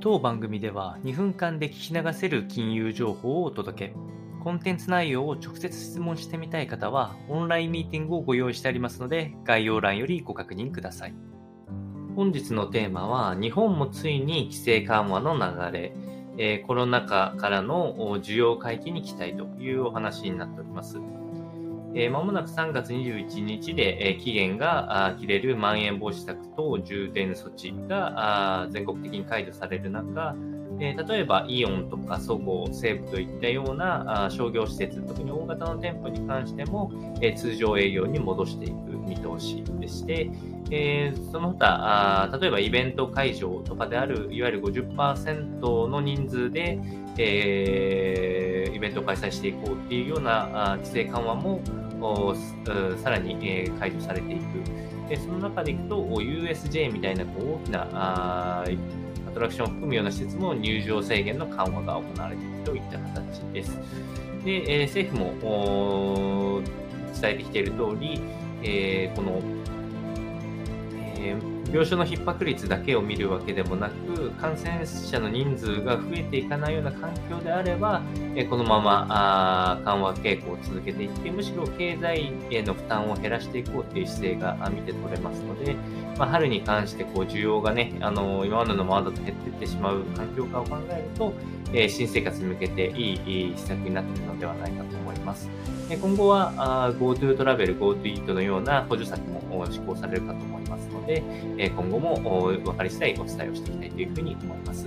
当番組では2分間で聞き流せる金融情報をお届け。コンテンツ内容を直接質問してみたい方は、オンラインミーティングをご用意してありますので、概要欄よりご確認ください。本日のテーマは、日本もついに規制緩和の流れ、えー、コロナ禍からの需要回帰に期待というお話になっております。えー、間もなく3月21日で、えー、期限が切れるまん延防止策と重点措置が全国的に解除される中、えー、例えばイオンとかそごう、西武といったようなあ商業施設、特に大型の店舗に関しても、えー、通常営業に戻していく見通しでして、えー、その他あ、例えばイベント会場とかである、いわゆる50%の人数で、えー、イベントを開催していこうっていうような規制緩和もさらに、解除されていく。でその中でいくと、USJ みたいなこう大きなアトラクションを含むような施設も入場制限の緩和が行われていくといった形です。で、え、政府も伝えてきている通り、え、この、えー病床の逼迫率だけを見るわけでもなく、感染者の人数が増えていかないような環境であれば、このまま緩和傾向を続けていって、むしろ経済への負担を減らしていこうという姿勢が見て取れますので、まあ、春に関してこう需要がね、あの今までのままだと減っていってしまう環境下を考えると、え、新生活に向けていい施策になっているのではないかと思います。今後は GoTo トラベル、GoTo イートのような補助策も施行されるかと思いますので、今後も分かり次第お伝えをしていきたいというふうに思います。